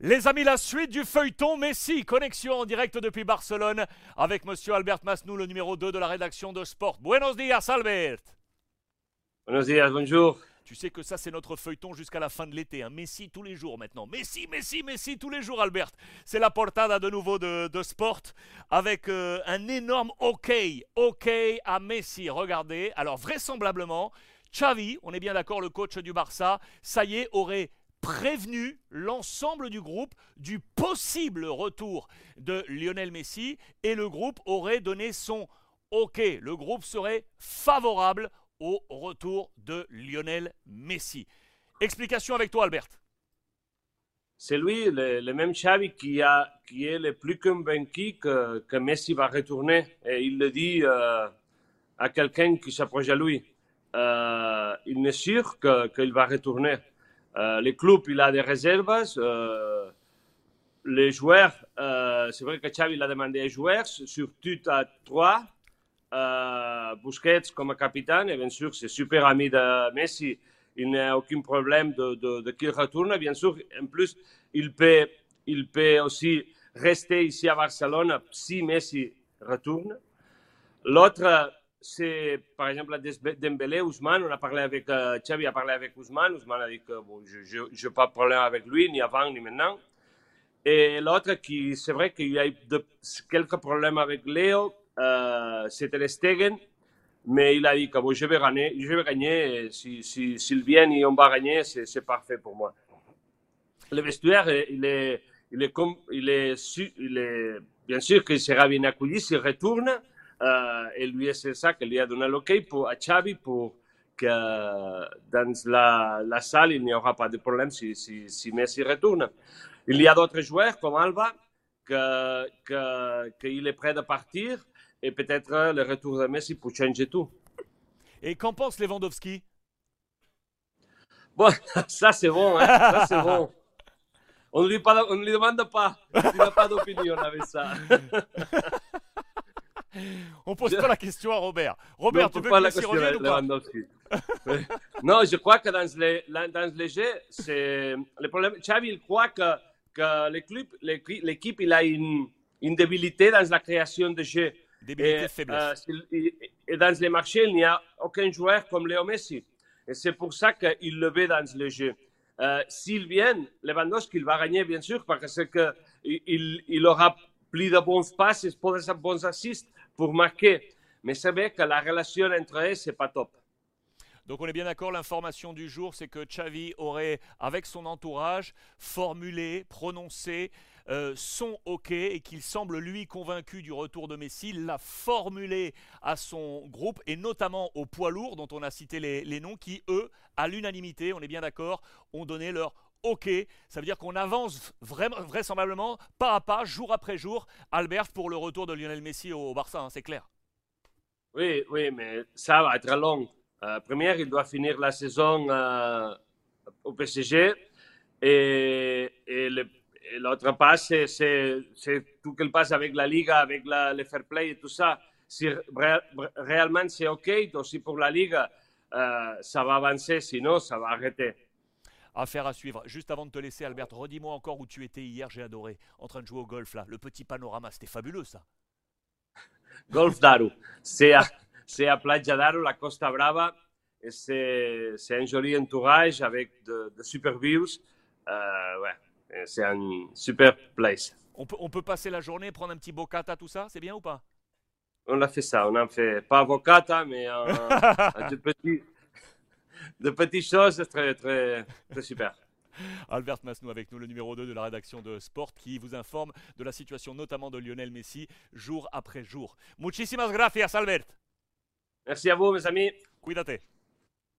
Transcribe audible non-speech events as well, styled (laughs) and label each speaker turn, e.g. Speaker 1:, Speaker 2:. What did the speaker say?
Speaker 1: Les amis, la suite du feuilleton Messi, connexion en direct depuis Barcelone avec monsieur Albert Masnou, le numéro 2 de la rédaction de Sport. Buenos días, Albert.
Speaker 2: Buenos días, bonjour.
Speaker 1: Tu sais que ça, c'est notre feuilleton jusqu'à la fin de l'été. Hein. Messi tous les jours maintenant. Messi, Messi, Messi tous les jours, Albert. C'est la portada de nouveau de, Sport avec euh, un énorme OK. OK à Messi. Regardez. Alors, vraisemblablement, Xavi, on est bien d'accord, le coach du Barça, ça y est, aurait prévenu l'ensemble du groupe du possible retour de Lionel Messi et le groupe aurait donné son OK. Le groupe serait favorable au retour de Lionel Messi. Explication avec toi, Albert.
Speaker 2: C'est lui, le, même Xavi, qui, est le plus convaincu que, que Messi va retourner. Et il le dit euh, à quelqu'un qui s'approche à lui. Euh, il est sûr qu'il va retourner. Euh, le club, il a des réserves. Euh, les joueurs, euh, c'est vrai que Xavi l'a demandé aux joueurs, surtout à trois. Busquets comme capitaine, et bien sûr, c'est super ami de Messi. Il n'y a aucun problème de, de, qu'il retourne. Bien sûr, en plus, il peut, il peut aussi rester ici à Barcelone si Messi retourne. L'autre, c'est par exemple la Dembélé, Ousmane. On a parlé avec euh, a parlé avec Ousmane. Ousmane a dit que bon, je n'ai pas de problème avec lui, ni avant ni maintenant. Et l'autre, qui c'est vrai qu'il y a eu quelques problèmes avec Léo, euh, c'était Stegen. Mais il a dit que bon, je vais gagner. Je vais gagner si, si, s'il vient et on va gagner, c'est, parfait pour moi. Le vestiaire, il est, il est, il est, il est bien sûr qu'il sera bien accueilli s'il retourne. Euh, et lui, c'est ça qu'il lui a donné l'OK à Xavi pour que dans la, la salle, il n'y aura pas de problème si, si, si, Messi retourne. Il y a d'autres joueurs comme Alba qu'il que, que est prêt de partir et peut-être le retour de Messi pour changer tout.
Speaker 1: Et qu'en pense Lewandowski?
Speaker 2: Bon, (laughs) ça c'est bon, hein? ça c'est bon. On ne lui, lui demande pas, il n'a pas d'opinion avec ça. (laughs)
Speaker 1: On pose pas la question à Robert. Robert, tu veux que Messi revienne ou pas (laughs)
Speaker 2: Non, je crois que dans les, dans les jeux, c'est le problème. Xavi, il croit que, que l'équipe, il a une, une débilité dans la création de jeux.
Speaker 1: Débilité, et, faiblesse.
Speaker 2: Euh, et dans les marchés, il n'y a aucun joueur comme Léo Messi. Et c'est pour ça qu'il le veut dans le jeu. Euh, S'il vient, Lewandowski, il va gagner, bien sûr, parce qu'il il, aura plus de bons passes, de bons assists pour marquer. Mais c'est vrai que la relation entre eux, c'est pas top.
Speaker 1: Donc on est bien d'accord, l'information du jour, c'est que Xavi aurait, avec son entourage, formulé, prononcé euh, son OK et qu'il semble lui convaincu du retour de Messi, l'a formulé à son groupe et notamment aux poids lourds dont on a cité les, les noms qui, eux, à l'unanimité, on est bien d'accord, ont donné leur OK. Ça veut dire qu'on avance vraisemblablement pas à pas, jour après jour, Albert, pour le retour de Lionel Messi au Barça, hein, c'est clair.
Speaker 2: Oui, oui, mais ça va être long. Euh, première, il doit finir la saison euh, au PSG et, l'autre passe, c'est tout qu'il passe avec la Liga, avec la, le fair play et tout ça. Si réellement c'est OK, aussi pour la Liga, euh, ça va avancer, sinon ça va arrêter.
Speaker 1: Affaire à suivre. Juste avant de te laisser, Albert, redis-moi encore où tu étais hier, j'ai adoré. En train de jouer au golf, là. Le petit panorama, c'était fabuleux, ça.
Speaker 2: Golf d'Aro. C'est à, c'est à Playa d'Aro, la Costa Brava. Et c'est, c'est un joli entourage avec de, super views. Euh, ouais, c'est un super place.
Speaker 1: On peut, on peut passer la journée, prendre un petit bocata, tout ça, c'est bien ou pas?
Speaker 2: On a fait ça, on a fait pas bocata, mais un, (laughs) un petit, de petites choses très, très, très super. (laughs)
Speaker 1: Albert Masnou avec nous, le numéro 2 de la rédaction de Sport, qui vous informe de la situation notamment de Lionel Messi jour après jour. Muchísimas gracias, Albert.
Speaker 2: Merci à vous, mes amis.
Speaker 1: Cuídate.